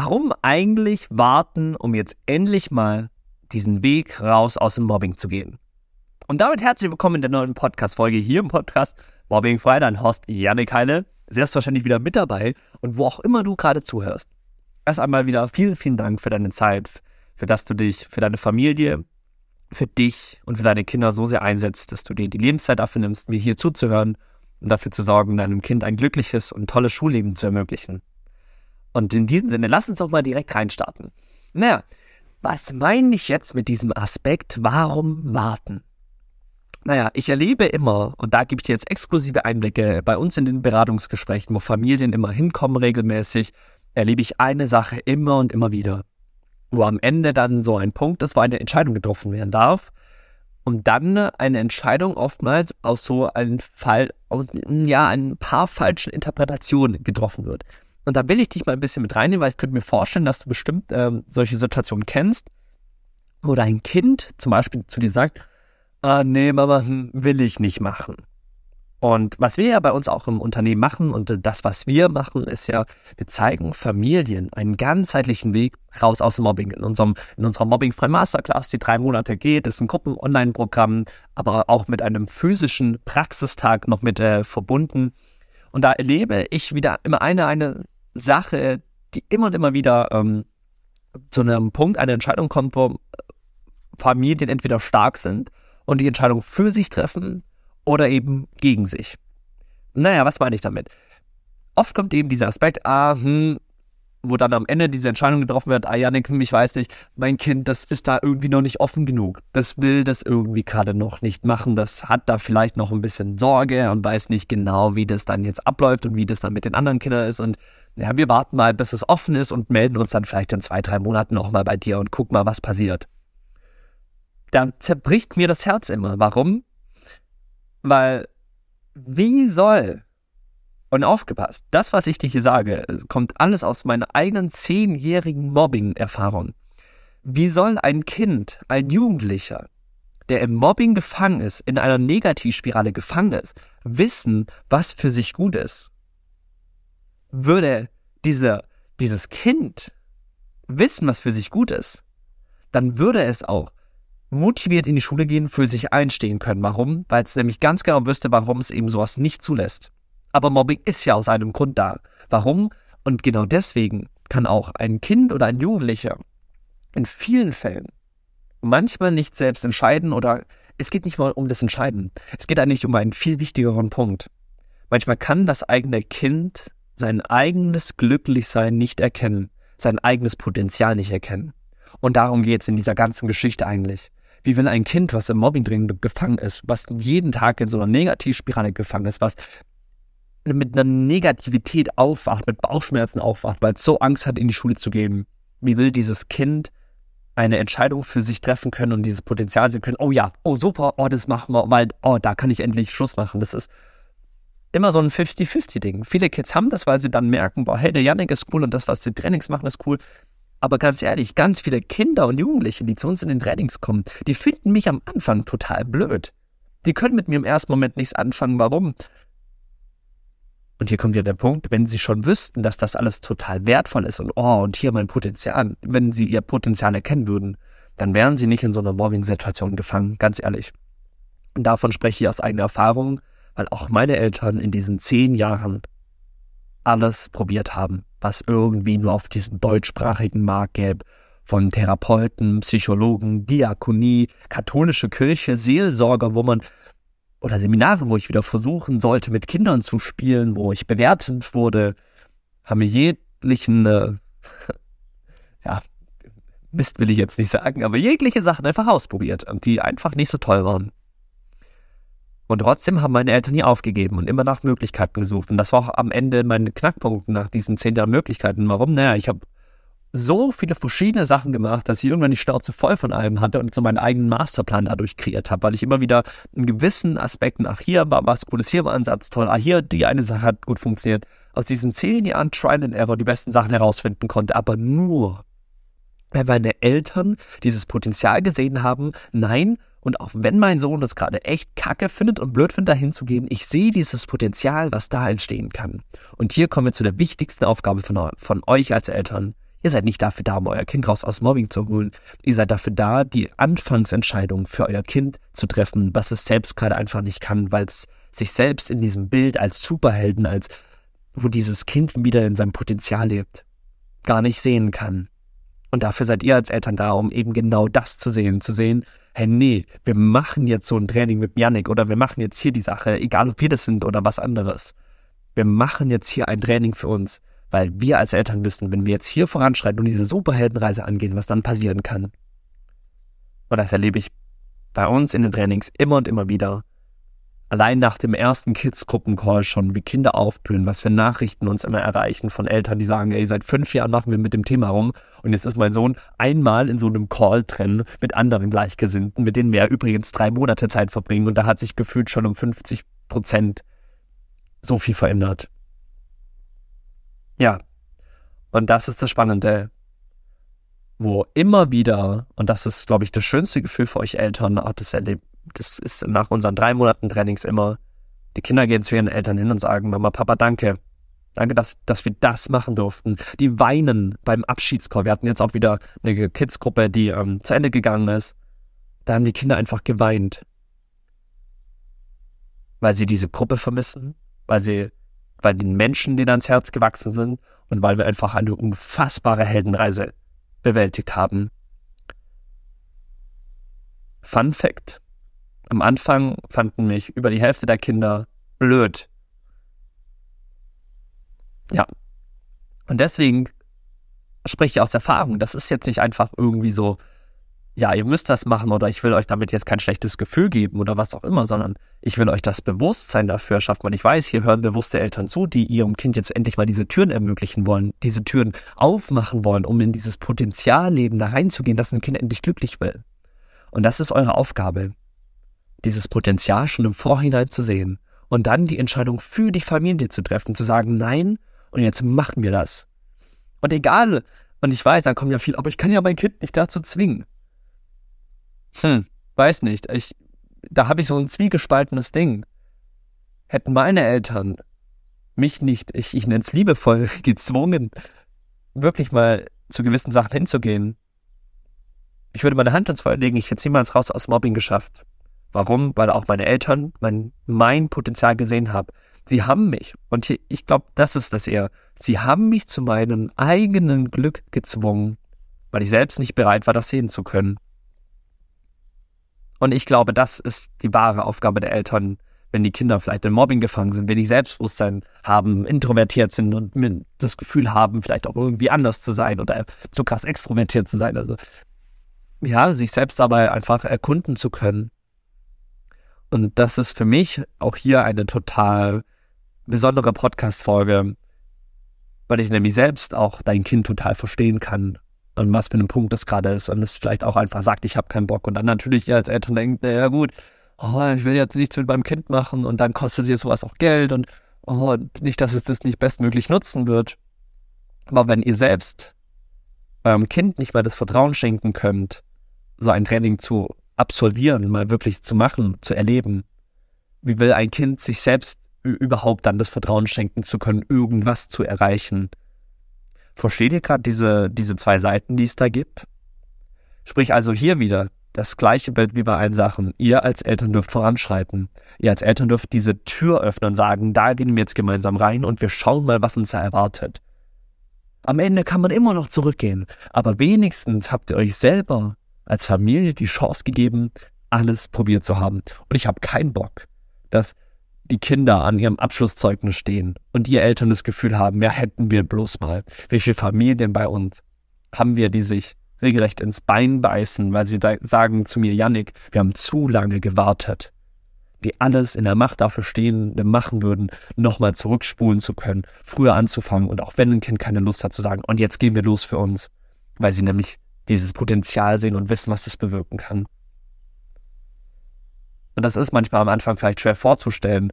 warum eigentlich warten, um jetzt endlich mal diesen Weg raus aus dem Mobbing zu gehen? Und damit herzlich willkommen in der neuen Podcast-Folge hier im Podcast Mobbing frei. Dein Host Janik Heine, selbstverständlich wieder mit dabei und wo auch immer du gerade zuhörst. Erst einmal wieder vielen, vielen Dank für deine Zeit, für dass du dich für deine Familie, für dich und für deine Kinder so sehr einsetzt, dass du dir die Lebenszeit dafür nimmst, mir hier zuzuhören und dafür zu sorgen, deinem Kind ein glückliches und tolles Schulleben zu ermöglichen. Und in diesem Sinne, lass uns doch mal direkt reinstarten. Naja, was meine ich jetzt mit diesem Aspekt, warum warten? Naja, ich erlebe immer, und da gebe ich dir jetzt exklusive Einblicke, bei uns in den Beratungsgesprächen, wo Familien immer hinkommen regelmäßig, erlebe ich eine Sache immer und immer wieder. Wo am Ende dann so ein Punkt ist, wo eine Entscheidung getroffen werden darf. Und dann eine Entscheidung oftmals aus so einem Fall, aus, ja, ein paar falschen Interpretationen getroffen wird. Und da will ich dich mal ein bisschen mit reinnehmen, weil ich könnte mir vorstellen, dass du bestimmt ähm, solche Situationen kennst, wo dein Kind zum Beispiel zu dir sagt, ah, nee, Mama, hm, will ich nicht machen. Und was wir ja bei uns auch im Unternehmen machen und das, was wir machen, ist ja, wir zeigen Familien einen ganzheitlichen Weg raus aus dem Mobbing. In, unserem, in unserer Mobbing-Frei Masterclass, die drei Monate geht, ist ein Gruppen-Online-Programm, aber auch mit einem physischen Praxistag noch mit äh, verbunden. Und da erlebe ich wieder immer eine, eine Sache, die immer und immer wieder ähm, zu einem Punkt, eine Entscheidung kommt, wo Familien entweder stark sind und die Entscheidung für sich treffen oder eben gegen sich. Naja, was meine ich damit? Oft kommt eben dieser Aspekt, ah, hm, wo dann am Ende diese Entscheidung getroffen wird, ah Janik, ich weiß nicht, mein Kind, das ist da irgendwie noch nicht offen genug. Das will das irgendwie gerade noch nicht machen. Das hat da vielleicht noch ein bisschen Sorge und weiß nicht genau, wie das dann jetzt abläuft und wie das dann mit den anderen Kindern ist. Und ja, wir warten mal, bis es offen ist und melden uns dann vielleicht in zwei, drei Monaten nochmal bei dir und gucken mal, was passiert. Da zerbricht mir das Herz immer. Warum? Weil, wie soll und aufgepasst, das, was ich dir hier sage, kommt alles aus meiner eigenen zehnjährigen Mobbing-Erfahrung. Wie soll ein Kind, ein Jugendlicher, der im Mobbing gefangen ist, in einer Negativspirale gefangen ist, wissen, was für sich gut ist? Würde dieser, dieses Kind wissen, was für sich gut ist, dann würde es auch motiviert in die Schule gehen, für sich einstehen können. Warum? Weil es nämlich ganz genau wüsste, warum es eben sowas nicht zulässt. Aber Mobbing ist ja aus einem Grund da. Warum? Und genau deswegen kann auch ein Kind oder ein Jugendlicher in vielen Fällen manchmal nicht selbst entscheiden oder es geht nicht mal um das Entscheiden. Es geht eigentlich um einen viel wichtigeren Punkt. Manchmal kann das eigene Kind sein eigenes Glücklichsein nicht erkennen, sein eigenes Potenzial nicht erkennen. Und darum geht es in dieser ganzen Geschichte eigentlich. Wie wenn ein Kind, was im Mobbing drin gefangen ist, was jeden Tag in so einer Negativspirale gefangen ist, was mit einer Negativität aufwacht, mit Bauchschmerzen aufwacht, weil es so Angst hat, in die Schule zu gehen. Wie will dieses Kind eine Entscheidung für sich treffen können und dieses Potenzial sehen können? Oh ja, oh super, oh das machen wir, weil, oh da kann ich endlich Schluss machen. Das ist immer so ein 50-50-Ding. Viele Kids haben das, weil sie dann merken, boah, hey, der Janik ist cool und das, was die Trainings machen, ist cool. Aber ganz ehrlich, ganz viele Kinder und Jugendliche, die zu uns in den Trainings kommen, die finden mich am Anfang total blöd. Die können mit mir im ersten Moment nichts anfangen. Warum? Und hier kommt ja der Punkt, wenn sie schon wüssten, dass das alles total wertvoll ist und oh, und hier mein Potenzial, wenn sie ihr Potenzial erkennen würden, dann wären sie nicht in so einer Mobbing-Situation gefangen, ganz ehrlich. Und davon spreche ich aus eigener Erfahrung, weil auch meine Eltern in diesen zehn Jahren alles probiert haben, was irgendwie nur auf diesem deutschsprachigen Markt gäbe. Von Therapeuten, Psychologen, Diakonie, katholische Kirche, Seelsorger, wo man oder Seminare, wo ich wieder versuchen sollte, mit Kindern zu spielen, wo ich bewertet wurde, haben mir jeglichen, äh, ja, Mist will ich jetzt nicht sagen, aber jegliche Sachen einfach ausprobiert, die einfach nicht so toll waren. Und trotzdem haben meine Eltern nie aufgegeben und immer nach Möglichkeiten gesucht. Und das war auch am Ende mein Knackpunkt nach diesen zehn Jahren Möglichkeiten. Warum? Naja, ich habe so viele verschiedene Sachen gemacht, dass ich irgendwann die Schnauze voll von allem hatte und so meinen eigenen Masterplan dadurch kreiert habe, weil ich immer wieder in gewissen Aspekten, ach hier war was Cooles, hier war ein Satz toll, ah hier die eine Sache hat gut funktioniert, aus diesen zehn Jahren Trial and Error die besten Sachen herausfinden konnte, aber nur, weil meine Eltern dieses Potenzial gesehen haben, nein, und auch wenn mein Sohn das gerade echt kacke findet und blöd findet, dahin zu gehen, ich sehe dieses Potenzial, was da entstehen kann. Und hier kommen wir zu der wichtigsten Aufgabe von, von euch als Eltern Ihr seid nicht dafür da, um euer Kind raus aus Mobbing zu holen. Ihr seid dafür da, die Anfangsentscheidung für euer Kind zu treffen, was es selbst gerade einfach nicht kann, weil es sich selbst in diesem Bild als Superhelden, als wo dieses Kind wieder in seinem Potenzial lebt, gar nicht sehen kann. Und dafür seid ihr als Eltern da, um eben genau das zu sehen, zu sehen, hey, nee, wir machen jetzt so ein Training mit Yannick oder wir machen jetzt hier die Sache, egal ob wir das sind oder was anderes. Wir machen jetzt hier ein Training für uns weil wir als Eltern wissen, wenn wir jetzt hier voranschreiten und diese Superheldenreise angehen, was dann passieren kann. Und das erlebe ich bei uns in den Trainings immer und immer wieder. Allein nach dem ersten Kids-Gruppencall schon, wie Kinder aufblühen, was für Nachrichten uns immer erreichen von Eltern, die sagen, ey, seit fünf Jahren machen wir mit dem Thema rum und jetzt ist mein Sohn einmal in so einem Call drin mit anderen Gleichgesinnten, mit denen wir übrigens drei Monate Zeit verbringen und da hat sich gefühlt schon um 50 Prozent so viel verändert. Ja. Und das ist das Spannende, wo immer wieder, und das ist, glaube ich, das schönste Gefühl für euch Eltern, auch das erlebt, das ist nach unseren drei Monaten Trainings immer, die Kinder gehen zu ihren Eltern hin und sagen, Mama, Papa, danke. Danke, dass, dass wir das machen durften. Die weinen beim Abschiedscall. Wir hatten jetzt auch wieder eine Kids-Gruppe, die ähm, zu Ende gegangen ist. Da haben die Kinder einfach geweint. Weil sie diese Gruppe vermissen, weil sie weil den Menschen denen ans Herz gewachsen sind und weil wir einfach eine unfassbare Heldenreise bewältigt haben. Fun Fact. Am Anfang fanden mich über die Hälfte der Kinder blöd. Ja. Und deswegen spreche ich aus Erfahrung. Das ist jetzt nicht einfach irgendwie so, ja, ihr müsst das machen oder ich will euch damit jetzt kein schlechtes Gefühl geben oder was auch immer, sondern ich will euch das Bewusstsein dafür schaffen. Und ich weiß, hier hören bewusste Eltern zu, die ihrem Kind jetzt endlich mal diese Türen ermöglichen wollen, diese Türen aufmachen wollen, um in dieses Potenzialleben da reinzugehen, dass ein Kind endlich glücklich will. Und das ist eure Aufgabe, dieses Potenzial schon im Vorhinein zu sehen und dann die Entscheidung für die Familie zu treffen, zu sagen, nein, und jetzt machen wir das. Und egal, und ich weiß, dann kommen ja viel, aber ich kann ja mein Kind nicht dazu zwingen. Hm, weiß nicht. Ich, da habe ich so ein zwiegespaltenes Ding. Hätten meine Eltern mich nicht, ich, ich nenne es liebevoll, gezwungen, wirklich mal zu gewissen Sachen hinzugehen. Ich würde meine Hand ins Feuer legen, ich hätte niemals raus aus Mobbing geschafft. Warum? Weil auch meine Eltern mein, mein Potenzial gesehen haben. Sie haben mich, und ich glaube, das ist das eher, sie haben mich zu meinem eigenen Glück gezwungen, weil ich selbst nicht bereit war, das sehen zu können. Und ich glaube, das ist die wahre Aufgabe der Eltern, wenn die Kinder vielleicht in Mobbing gefangen sind, wenn die Selbstbewusstsein haben, introvertiert sind und das Gefühl haben, vielleicht auch irgendwie anders zu sein oder zu krass extrovertiert zu sein. Also ja, sich selbst dabei einfach erkunden zu können. Und das ist für mich auch hier eine total besondere Podcast-Folge, weil ich nämlich selbst auch dein Kind total verstehen kann und was für ein Punkt das gerade ist und es vielleicht auch einfach sagt, ich habe keinen Bock und dann natürlich ihr als Eltern denkt, naja gut, oh, ich will jetzt nichts mit meinem Kind machen und dann kostet dir sowas auch Geld und oh, nicht, dass es das nicht bestmöglich nutzen wird. Aber wenn ihr selbst eurem Kind nicht mal das Vertrauen schenken könnt, so ein Training zu absolvieren, mal wirklich zu machen, zu erleben, wie will ein Kind sich selbst überhaupt dann das Vertrauen schenken zu können, irgendwas zu erreichen? Versteht ihr gerade diese, diese zwei Seiten, die es da gibt? Sprich also hier wieder das gleiche Bild wie bei allen Sachen. Ihr als Eltern dürft voranschreiten. Ihr als Eltern dürft diese Tür öffnen und sagen, da gehen wir jetzt gemeinsam rein und wir schauen mal, was uns da erwartet. Am Ende kann man immer noch zurückgehen, aber wenigstens habt ihr euch selber als Familie die Chance gegeben, alles probiert zu haben. Und ich habe keinen Bock, dass die Kinder an ihrem Abschlusszeugnis stehen und die Eltern das Gefühl haben, ja, hätten wir bloß mal. Wie viele Familien bei uns haben wir, die sich regelrecht ins Bein beißen, weil sie sagen zu mir, Yannick, wir haben zu lange gewartet. Die alles in der Macht dafür Stehende machen würden, nochmal zurückspulen zu können, früher anzufangen und auch wenn ein Kind keine Lust hat zu sagen, und jetzt gehen wir los für uns, weil sie nämlich dieses Potenzial sehen und wissen, was das bewirken kann. Und das ist manchmal am Anfang vielleicht schwer vorzustellen,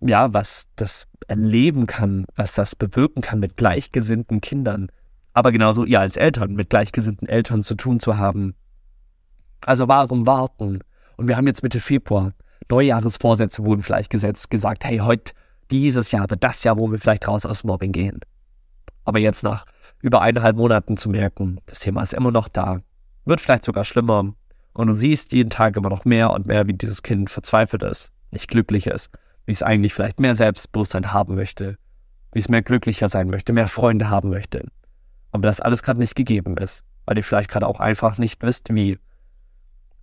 ja, was das erleben kann, was das bewirken kann mit gleichgesinnten Kindern. Aber genauso ihr als Eltern mit gleichgesinnten Eltern zu tun zu haben. Also warum warten? Und wir haben jetzt Mitte Februar. Neujahresvorsätze wurden vielleicht gesetzt, gesagt, hey, heute, dieses Jahr wird das Jahr, wo wir vielleicht raus aus Mobbing gehen. Aber jetzt nach über eineinhalb Monaten zu merken, das Thema ist immer noch da, wird vielleicht sogar schlimmer. Und du siehst jeden Tag immer noch mehr und mehr, wie dieses Kind verzweifelt ist, nicht glücklich ist, wie es eigentlich vielleicht mehr Selbstbewusstsein haben möchte, wie es mehr glücklicher sein möchte, mehr Freunde haben möchte. Aber das alles gerade nicht gegeben ist, weil ihr vielleicht gerade auch einfach nicht wisst, wie.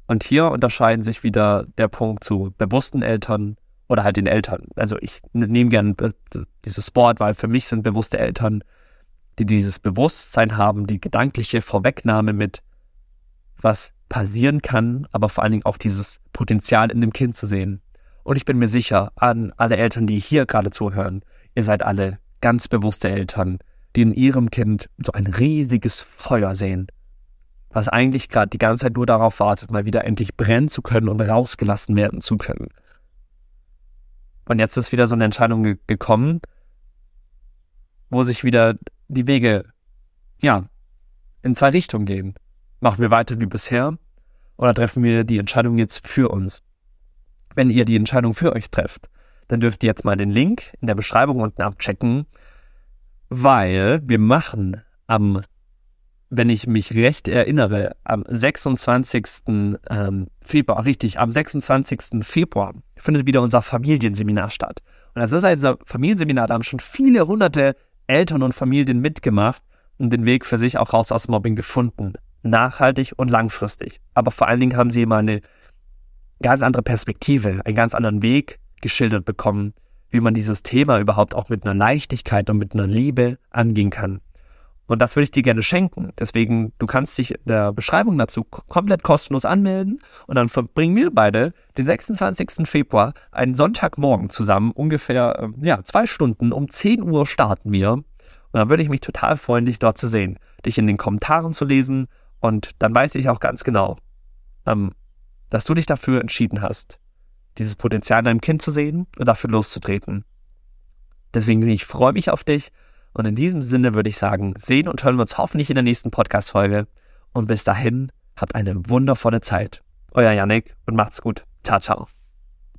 Und hier unterscheiden sich wieder der Punkt zu bewussten Eltern oder halt den Eltern. Also ich nehme gern dieses Wort, weil für mich sind bewusste Eltern, die dieses Bewusstsein haben, die gedankliche Vorwegnahme mit, was passieren kann, aber vor allen Dingen auch dieses Potenzial in dem Kind zu sehen. Und ich bin mir sicher, an alle Eltern, die hier gerade zuhören, ihr seid alle ganz bewusste Eltern, die in ihrem Kind so ein riesiges Feuer sehen, was eigentlich gerade die ganze Zeit nur darauf wartet, mal wieder endlich brennen zu können und rausgelassen werden zu können. Und jetzt ist wieder so eine Entscheidung ge gekommen, wo sich wieder die Wege, ja, in zwei Richtungen gehen. Machen wir weiter wie bisher oder treffen wir die Entscheidung jetzt für uns? Wenn ihr die Entscheidung für euch trefft, dann dürft ihr jetzt mal den Link in der Beschreibung unten abchecken, weil wir machen am, wenn ich mich recht erinnere, am 26. Ähm, Februar, richtig, am 26. Februar findet wieder unser Familienseminar statt. Und das ist ein Familienseminar, da haben schon viele hunderte Eltern und Familien mitgemacht und den Weg für sich auch raus aus Mobbing gefunden nachhaltig und langfristig. Aber vor allen Dingen haben sie immer eine ganz andere Perspektive, einen ganz anderen Weg geschildert bekommen, wie man dieses Thema überhaupt auch mit einer Leichtigkeit und mit einer Liebe angehen kann. Und das würde ich dir gerne schenken. Deswegen, du kannst dich in der Beschreibung dazu komplett kostenlos anmelden und dann verbringen wir beide den 26. Februar einen Sonntagmorgen zusammen, ungefähr ähm, ja, zwei Stunden. Um 10 Uhr starten wir. Und dann würde ich mich total freuen, dich dort zu sehen, dich in den Kommentaren zu lesen und dann weiß ich auch ganz genau, ähm, dass du dich dafür entschieden hast, dieses Potenzial in deinem Kind zu sehen und dafür loszutreten. Deswegen ich freue mich auf dich und in diesem Sinne würde ich sagen, sehen und hören wir uns hoffentlich in der nächsten Podcast-Folge und bis dahin habt eine wundervolle Zeit. Euer Yannick und macht's gut. Ciao, ciao.